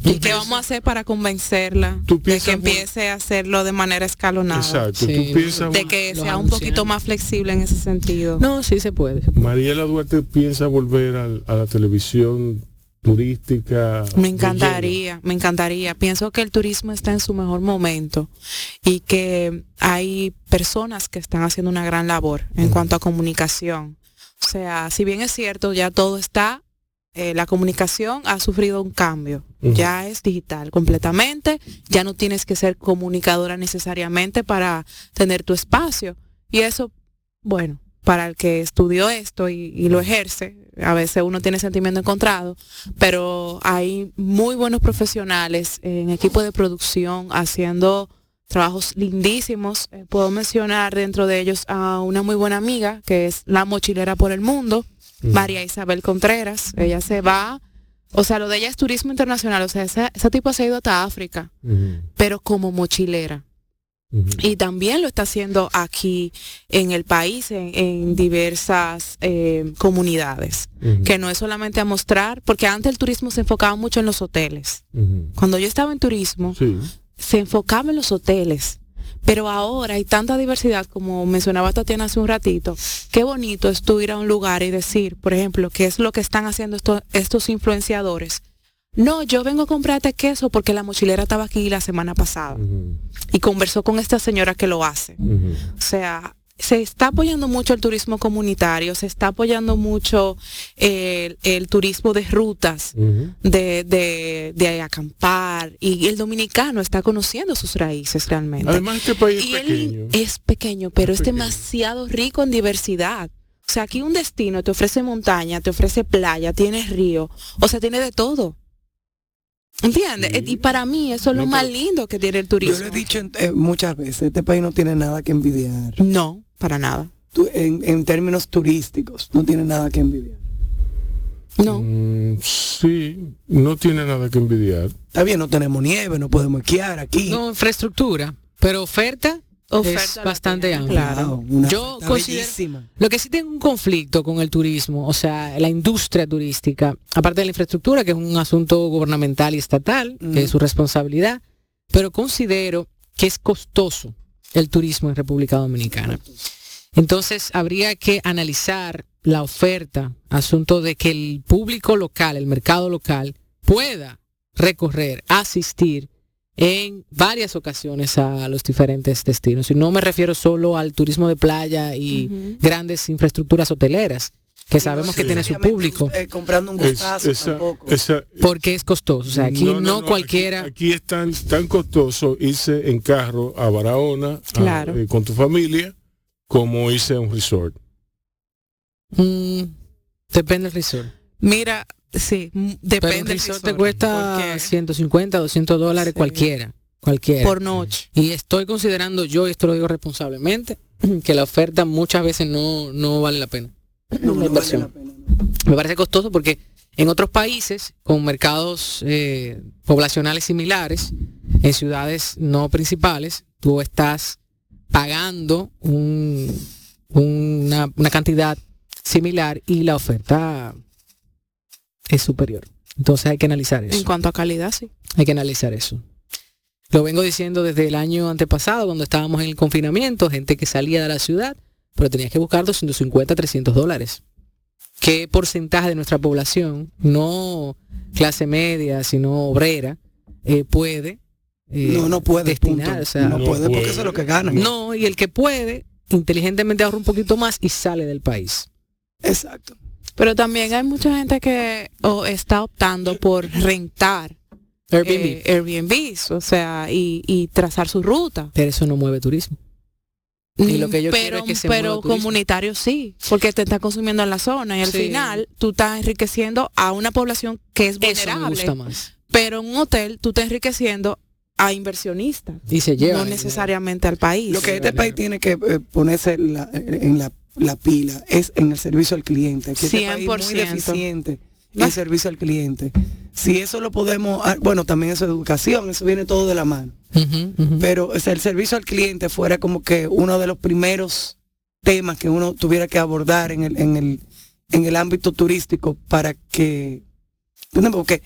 ¿Y qué vamos a hacer para convencerla ¿Tú de piensas que empiece a hacerlo de manera escalonada? Exacto, Sí. tú piensas, De que sea un poquito más flexible en ese sentido. No, sí se puede. Mariela Duarte piensa volver al- a, la televisión turística. Me encantaría, me encantaría. Pienso que el turismo está en su mejor momento y que hay personas que están haciendo una gran labor en cuanto a comunicación. O sea, si bien es cierto, ya todo está, eh, la comunicación ha sufrido un cambio. Ya es digital completamente, ya no tienes que ser comunicadora necesariamente para tener tu espacio. Y eso, bueno, para el que estudió esto y, y lo ejerce, a veces uno tiene sentimiento encontrado, pero hay muy buenos profesionales en equipo de producción haciendo trabajos lindísimos. Eh, puedo mencionar dentro de ellos a una muy buena amiga que es la mochilera por el mundo, Ujú. María Isabel Contreras. Ella se va, o sea, lo de ella es turismo internacional, o sea, ese, ese tipo se ha ido hasta África, pero como mochilera. Y también lo está haciendo aquí en el país, en, en diversas eh, comunidades, que no es solamente a mostrar, porque antes el turismo se enfocaba mucho en los hoteles. Cuando yo estaba en turismo, Sí, se enfocaba en los hoteles. Pero ahora hay tanta diversidad, como mencionaba Tatiana hace un ratito, qué bonito es tú ir a un lugar y decir, por ejemplo, qué es lo que están haciendo estos, estos influenciadores. No, yo vengo a comprarte queso porque la mochilera estaba aquí la semana pasada y conversó con esta señora que lo hace. O sea, se está apoyando mucho el turismo comunitario, se está apoyando mucho el, el turismo de rutas, de, de, de acampar, y el dominicano está conociendo sus raíces realmente. Además, este país es y pequeño. él es pequeño, pero Es es, pequeño. demasiado rico en diversidad. O sea, aquí un destino te ofrece montaña, te ofrece playa, tienes río, o sea, tiene de todo. ¿Entiendes? Sí. Y para mí eso es lo No, más lindo que tiene el turismo. Yo lo he dicho eh, muchas veces, este país no tiene nada que envidiar. No, para nada. Tú- en, en términos turísticos, no tiene nada que envidiar. No. Mm, sí, no tiene nada que envidiar. Está bien, no tenemos nieve, no podemos esquiar aquí. No, infraestructura, pero oferta Oferta es bastante amplia. Claro. Una Yo considero- bellísima. Lo que sí tengo un conflicto con el turismo, o sea, la industria turística, aparte de la infraestructura, que es un asunto gubernamental y estatal, que es su responsabilidad, pero considero que es costoso el turismo en República Dominicana. Entonces, habría que analizar la oferta, asunto de que el público local, el mercado local, pueda recorrer, asistir en varias ocasiones a los diferentes destinos. Y no me refiero solo al turismo de playa y grandes infraestructuras hoteleras, que sabemos que tiene su público, eh, comprando un Es- gustazo esa- tampoco. esa- porque es costoso. O sea, aquí no, aquí- cualquiera... Aquí, es tan, tan costoso irse en carro a Barahona a- Claro. eh, con tu familia como irse a un resort. mm, depende del resort. Mira, sí, m- Pero un depende del resort te resort, cuesta porque 150, 200 dólares Sí. cualquiera. Cualquiera. por noche. Y estoy considerando yo, y esto lo digo responsablemente, [clears throat] que la oferta muchas veces no, no vale la pena. No, la no vale inversión. la pena, ¿no? Me parece costoso porque en otros países, con mercados eh, poblacionales similares, en ciudades no principales, tú estás pagando un- una, una cantidad similar y la oferta es superior. Entonces hay que analizar En eso. cuanto a calidad, sí. Hay que analizar eso. Lo vengo diciendo desde el año antepasado, cuando estábamos en el confinamiento, gente que salía de la ciudad, pero tenías que buscar 250, 300 dólares. ¿Qué porcentaje de nuestra población, no clase media, sino obrera, eh, puede eh, No, no puede, destinar? punto. O sea, no, No puede porque puede. eso es lo que ganan. no, y el que puede, inteligentemente ahorra un poquito más y sale del país. Exacto. Pero también hay mucha gente que o, está optando por rentar Airbnb. eh, Airbnbs, o sea, y, y trazar su ruta. pero eso no mueve turismo. Y lo que yo quiero pero, es que se pero comunitario sí, porque te está consumiendo en la zona y al Sí. final tú estás enriqueciendo a una población que es Eso me vulnerable. gusta más. pero en un hotel tú estás enriqueciendo a inversionistas, Y se lleva. no necesariamente al país. Lo que este país tiene que eh, ponerse la- en la, la pila es en el servicio al cliente. Que este país es muy 100%. deficiente en el servicio al cliente. Si eso lo podemos, ah, bueno, también eso es educación, eso viene todo de la mano. Pero o sea, el servicio al cliente fuera como que uno de los primeros temas que uno tuviera que abordar en el, en el, en el ámbito turístico para que, porque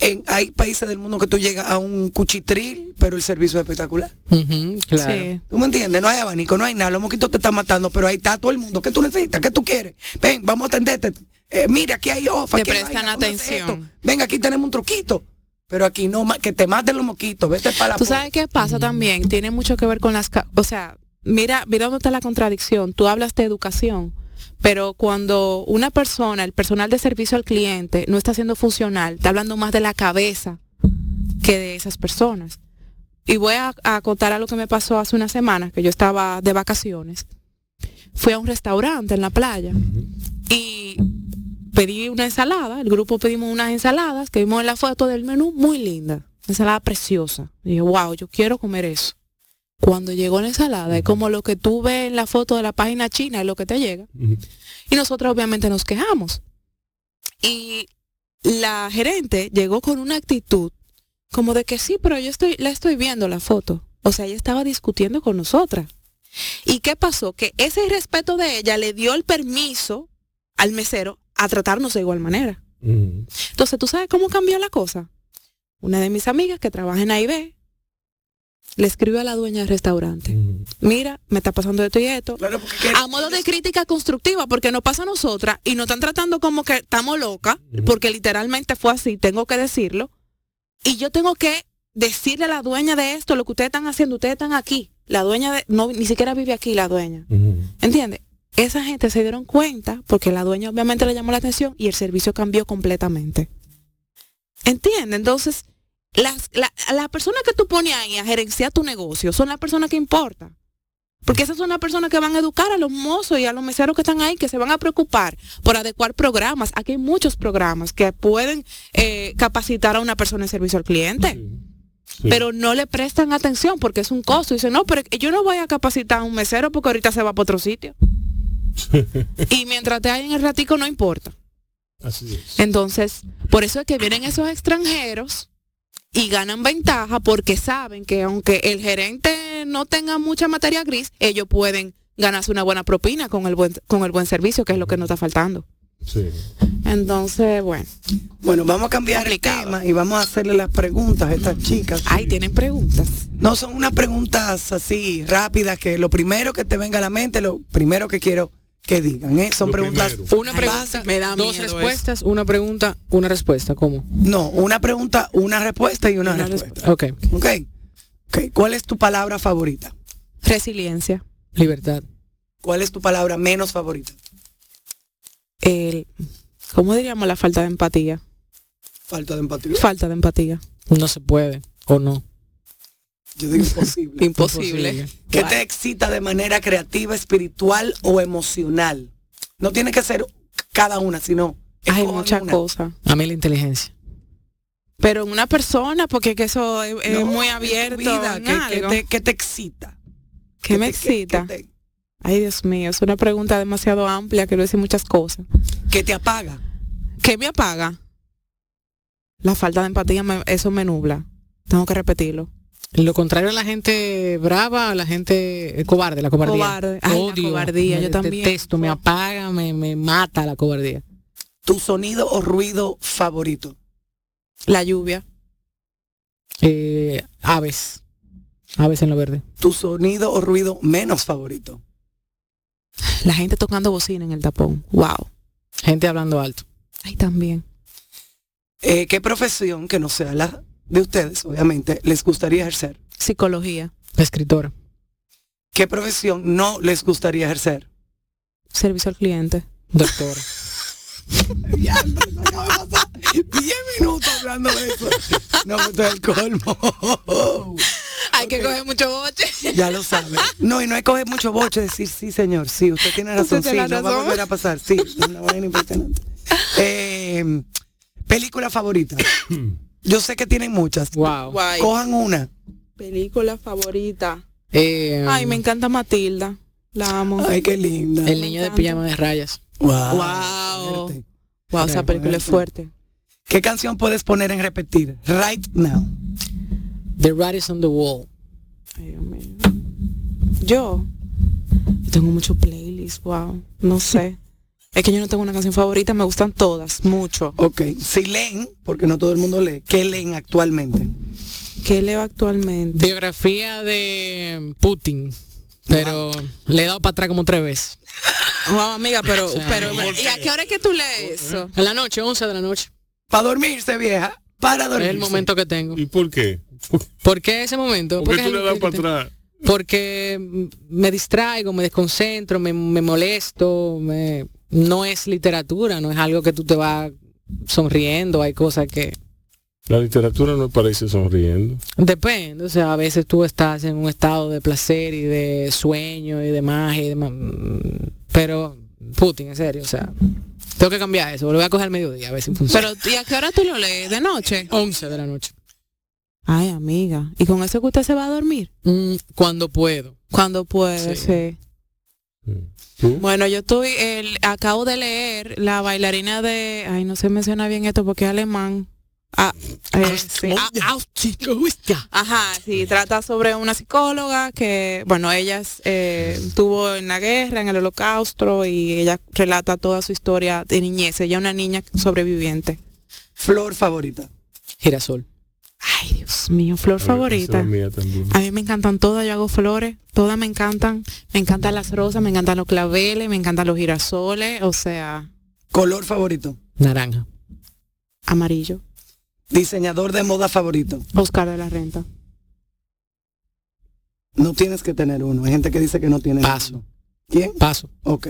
en, hay países del mundo que tú llegas a un cuchitril, pero el servicio es espectacular. Claro. Sí. ¿Tú me entiendes? No hay abanico, no hay nada. Los mosquitos te están matando, pero ahí está todo el mundo. ¿Qué tú necesitas? ¿Qué tú quieres? Ven, vamos a atenderte. Eh, mira, aquí hay ofa. Te prestan vaina, a atención. esto. Ven, aquí tenemos un truquito. Pero aquí no, que te maten los mosquitos. Vete para la Tú sabes qué pasa también, tiene mucho que ver con las, o sea, mira, mira dónde está la contradicción. Tú hablas de educación, pero cuando una persona, el personal de servicio al cliente, no está siendo funcional, está hablando más de la cabeza que de esas personas. Y voy a, a contar algo que me pasó hace una semana, que yo estaba de vacaciones. Fui a un restaurante en la playa y pedí una ensalada, el grupo pedimos unas ensaladas, que vimos en la foto del menú, muy linda, ensalada preciosa. Y dije, wow, yo quiero comer eso. Cuando llegó la ensalada, es como lo que tú ves en la foto de la página china, es lo que te llega. Y nosotros obviamente nos quejamos. Y la gerente llegó con una actitud como de que sí, pero yo estoy, la estoy viendo la foto. O sea, ella estaba discutiendo con nosotras. ¿Y qué pasó? Que ese irrespeto de ella le dio el permiso al mesero a tratarnos de igual manera. Ujú. Entonces, ¿tú sabes cómo cambió la cosa? Una de mis amigas que trabaja en AIB le escribió a la dueña del restaurante. Ujú. Mira, me está pasando esto y esto. Claro, A modo de crítica constructiva, porque nos pasa a nosotras y nos están tratando como que estamos locas, Ujú. porque literalmente fue así, tengo que decirlo. Y yo tengo que decirle a la dueña de esto, lo que ustedes están haciendo, ustedes están aquí. La dueña de, no, ni siquiera vive aquí la dueña. ¿Entiendes? Esa gente se dieron cuenta porque la dueña obviamente le llamó la atención y el servicio cambió completamente. ¿Entiendes? Entonces, las, la, las personas que tú pones ahí a gerenciar tu negocio son las personas que importan. Porque esas son las personas que van a educar a los mozos y a los meseros que están ahí, que se van a preocupar por adecuar programas. Aquí hay muchos programas que pueden eh, capacitar a una persona en servicio al cliente Sí. pero no le prestan atención porque es un costo. Dicen, no, pero yo no voy a capacitar a un mesero porque ahorita se va para otro sitio. [laughs] y mientras te hay en el ratico no importa. Así es. Entonces, por eso es que vienen esos extranjeros y ganan ventaja porque saben que aunque el gerente no tengan mucha materia gris, ellos pueden ganarse una buena propina con el buen, con el buen servicio, que es lo que nos está faltando. Sí. Entonces, bueno. Bueno, vamos a cambiar Complicado. el tema y vamos a hacerle las preguntas a estas chicas. Ay, tienen preguntas. No, son unas preguntas así rápidas que lo primero que te venga a la mente, lo primero que quiero que digan, ¿eh? Son Lo preguntas. primero. Una pregunta, me da dos miedo respuestas, una pregunta, una respuesta. ¿Cómo? No, una pregunta, una respuesta y una, Una respuesta. Ok. Ok. Ok. ¿Cuál es tu palabra favorita? Resiliencia. Libertad. ¿Cuál es tu palabra menos favorita? El, ¿Cómo diríamos la falta de empatía? Falta de empatía. Falta de empatía. No se puede. ¿O no? Yo digo imposible. Imposible. ¿Qué te excita de manera creativa, espiritual o emocional? No tiene que ser cada una, sino Hay muchas cosas. A mí la inteligencia. Pero en una persona, porque que eso es, es No, muy abierto. vida, ¿qué, qué algo. te, qué te excita? ¿Qué me te- qué- excita? qué te- Ay, Dios mío, es una pregunta demasiado amplia, quiero decir muchas cosas. que te apaga? ¿Qué me apaga? La falta de empatía, me- eso me nubla. Tengo que repetirlo. Lo contrario a la gente brava, a la gente eh, cobarde, la cobardía. Cobarde. Ay, la cobardía, me yo también. detesto, me apaga, me, me mata la cobardía. ¿Tu sonido o ruido favorito? La lluvia. Eh, aves. Aves en lo verde. ¿Tu sonido o ruido menos favorito? La gente tocando bocina en el tapón. Wow. Gente hablando alto. Ay, también. Eh, ¿Qué profesión, que no sea la de ustedes, obviamente, les gustaría ejercer? Psicología. Escritora. ¿Qué profesión no les gustaría ejercer? Servicio al cliente. [laughs] Pasar 10 minutos hablando de eso. No, esto es el colmo. Hay que coger mucho boche. Ya lo sabe. No, y no hay que coger mucho boche, decir sí, señor, sí, usted tiene razón, Usted sí, no va a volver a pasar, sí, es una vaina impresionante. Eh, película favorita. [clears throat] Yo sé que tienen muchas. Wow. Guay. Cojan una. Película favorita. Eh, Ay, me encanta Matilda. La amo. Ay, qué linda. el niño de pijama de rayas. Wow. Wow. fuerte. Wow, esa película es fuerte. ¿Qué canción puedes poner en repetir? Right now. The Rat is on the Wall. Ay, Dios mío. Yo, yo tengo muchos playlists, wow. No sé. Es que yo no tengo una canción favorita, me gustan todas, mucho. Ok. Si leen, porque no todo el mundo lee, ¿qué leen actualmente? ¿Qué leo actualmente? Biografía de Putin. Pero le he dado para atrás como tres veces. Wow, amiga, pero, O sea, pero, ¿por ¿y a qué hora es que tú lees eso? En la noche, 11 de la noche. Para dormirse, vieja. Para Es dormirse. el momento que tengo. ¿Y por qué? ¿Por qué ese momento? ¿Por qué Porque tú es le das para atrás? Porque me distraigo, me desconcentro, me, me molesto, me- no es literatura, no es algo que tú te vas sonriendo, hay cosas que... La literatura no parece sonriendo. Depende, o sea, a veces tú estás en un estado de placer y de sueño y demás y demás. mm, Pero, Putin, en serio, o sea, tengo que cambiar eso, lo voy a coger al mediodía a ver si funciona. Pero, ¿y a qué hora tú lo lees? ¿De noche? 11 de la noche. Ay, amiga. ¿Y con eso que usted se va a dormir? Mm, cuando puedo. Cuando puede, Sí. sí. Bueno, yo estoy, el, acabo de leer la bailarina de, ay, no sé menciona bien esto porque es alemán. Ah, eh, sí. Ah, Ajá, sí, trata sobre una psicóloga que, bueno, ella eh, estuvo en la guerra, en el holocausto, y ella relata toda su historia de niñez. Ella es una niña sobreviviente. Flor favorita. Girasol. Ay, Dios mío, flor A favorita. mía. A mí me encantan todas, yo hago flores, todas me encantan. Me encantan las rosas, me encantan los claveles, me encantan los girasoles, o sea, Color favorito. Naranja. amarillo. Diseñador de moda favorito. Oscar de la Renta. No tienes que tener uno. Hay gente que dice que no tiene Paso. uno. ¿Quién? Paso. Ok.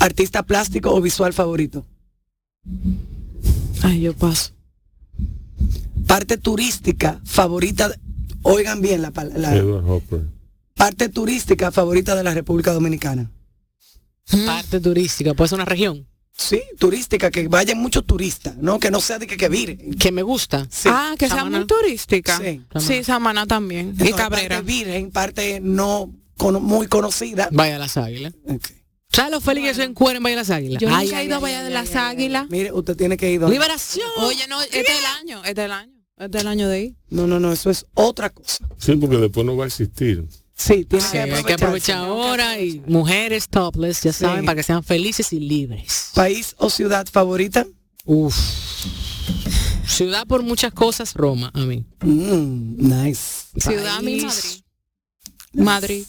Artista plástico o visual favorito. Ay, yo paso. Parte turística favorita. Oigan bien la palabra. Parte turística favorita de la República Dominicana. Parte turística, puede ser una región Sí, turística, que vayan muchos turistas, ¿no? Que no sea de que, que vire. que me gusta. Sí. Ah, que sea Samaná. muy turística. Sí. Sí, Samaná también. y Entonces, Cabrera. Parte virgen, parte no cono- muy conocida. Vaya las águilas. ¿Sabes lo feliz que soy en cuero en Vaya a las águilas? Yo Ay, nunca he ido a ay, Valle ay, de las. Águilas. Mire, usted tiene que ir. donde- Liberación. Oye, no, este es el año, este es el año. Este es el año de ir. No, no, no, eso es otra cosa. Sí, porque después no va a existir. Sí, tienes Sí, hay que aprovechar. aprovechar ahora y mujeres topless, ya saben, para que sean felices y libres. ¿País o ciudad favorita? Uf. Ciudad por muchas cosas, Roma, a mí. Mm, nice. Ciudad mi. Madrid. Madrid.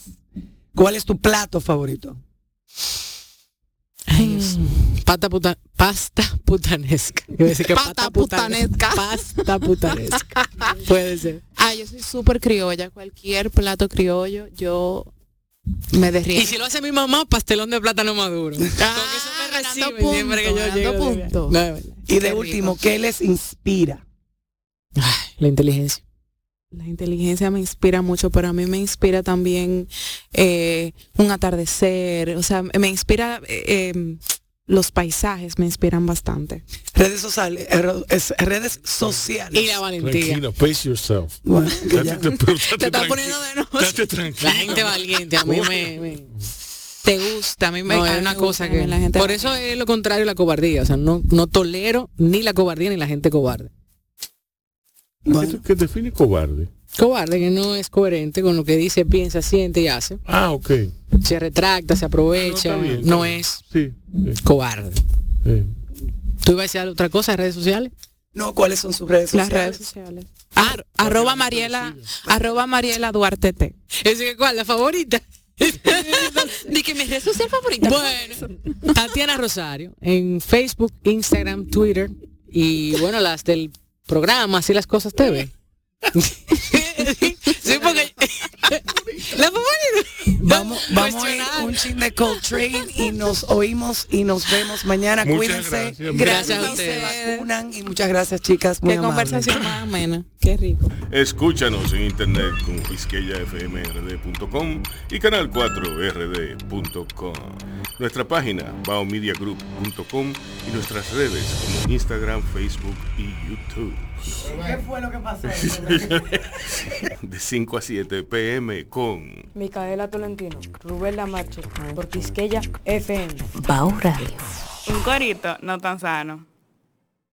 ¿Cuál es tu plato favorito? Pata puta, pasta putanesca. A decir que Pata putanesca. putanesca. Pasta putanesca. [laughs] Puede ser. Ah, yo soy súper criolla. Cualquier plato criollo, yo me derrito. Y si lo hace mi mamá, pastelón de plátano maduro. Eso me siempre que yo llego. de. No. Y de Qué último, rico. ¿qué les inspira? Ay, la inteligencia. La inteligencia me inspira mucho, pero a mí me inspira también eh, un atardecer, o sea, me inspira eh, eh, los paisajes, me inspiran bastante. Redes sociales. eh, redes sociales. Y la valentía. Tranquilo, pace yourself. Bueno, Date- date Te está tranquilo. poniendo de tranquilo. La gente valiente, a mí me... me- Te gusta, a mí me no, a es una me cosa que... la gente por eso es lo contrario a la cobardía. O sea, no, no tolero ni la cobardía ni la gente cobarde. ¿Qué, bueno. qué define cobarde? Cobarde que no es coherente con lo que dice, piensa, siente y hace. Ah, ok. Se retracta, se aprovecha. No, bien, no es Sí. sí, cobarde. sí. ¿Tú ibas a decir otra cosa en redes sociales? No, ¿cuáles son sus redes las sociales? redes sociales. Ar- arroba Mariela, arroba Mariela Duarte T. ¿Ese que cuál? ¿La favorita? [laughs] Di que mi red social favorita. Bueno, Tatiana Rosario en Facebook, Instagram, Twitter y bueno, las del programa, así las cosas TV. [laughs] la. [laughs] Vamos, vamos a ir un chin de Coltrane y nos oímos y nos vemos mañana. Muchas Cuídense. gracias. Gracias a Se ustedes. vacunan y muchas gracias, chicas. Muy Qué amables. conversación más amena. Qué rico. Escúchanos en internet con quisqueyafmrd.com y canal 4rd.com. Nuestra página baomediagroup.com y nuestras redes como Instagram, Facebook y YouTube. ¿Qué fue lo que pasó? [laughs] De 5 a 7 pm con Micaela Tolentino, Rubén Lamarche, por Quisqueya FM. Radio. Un corito no tan sano.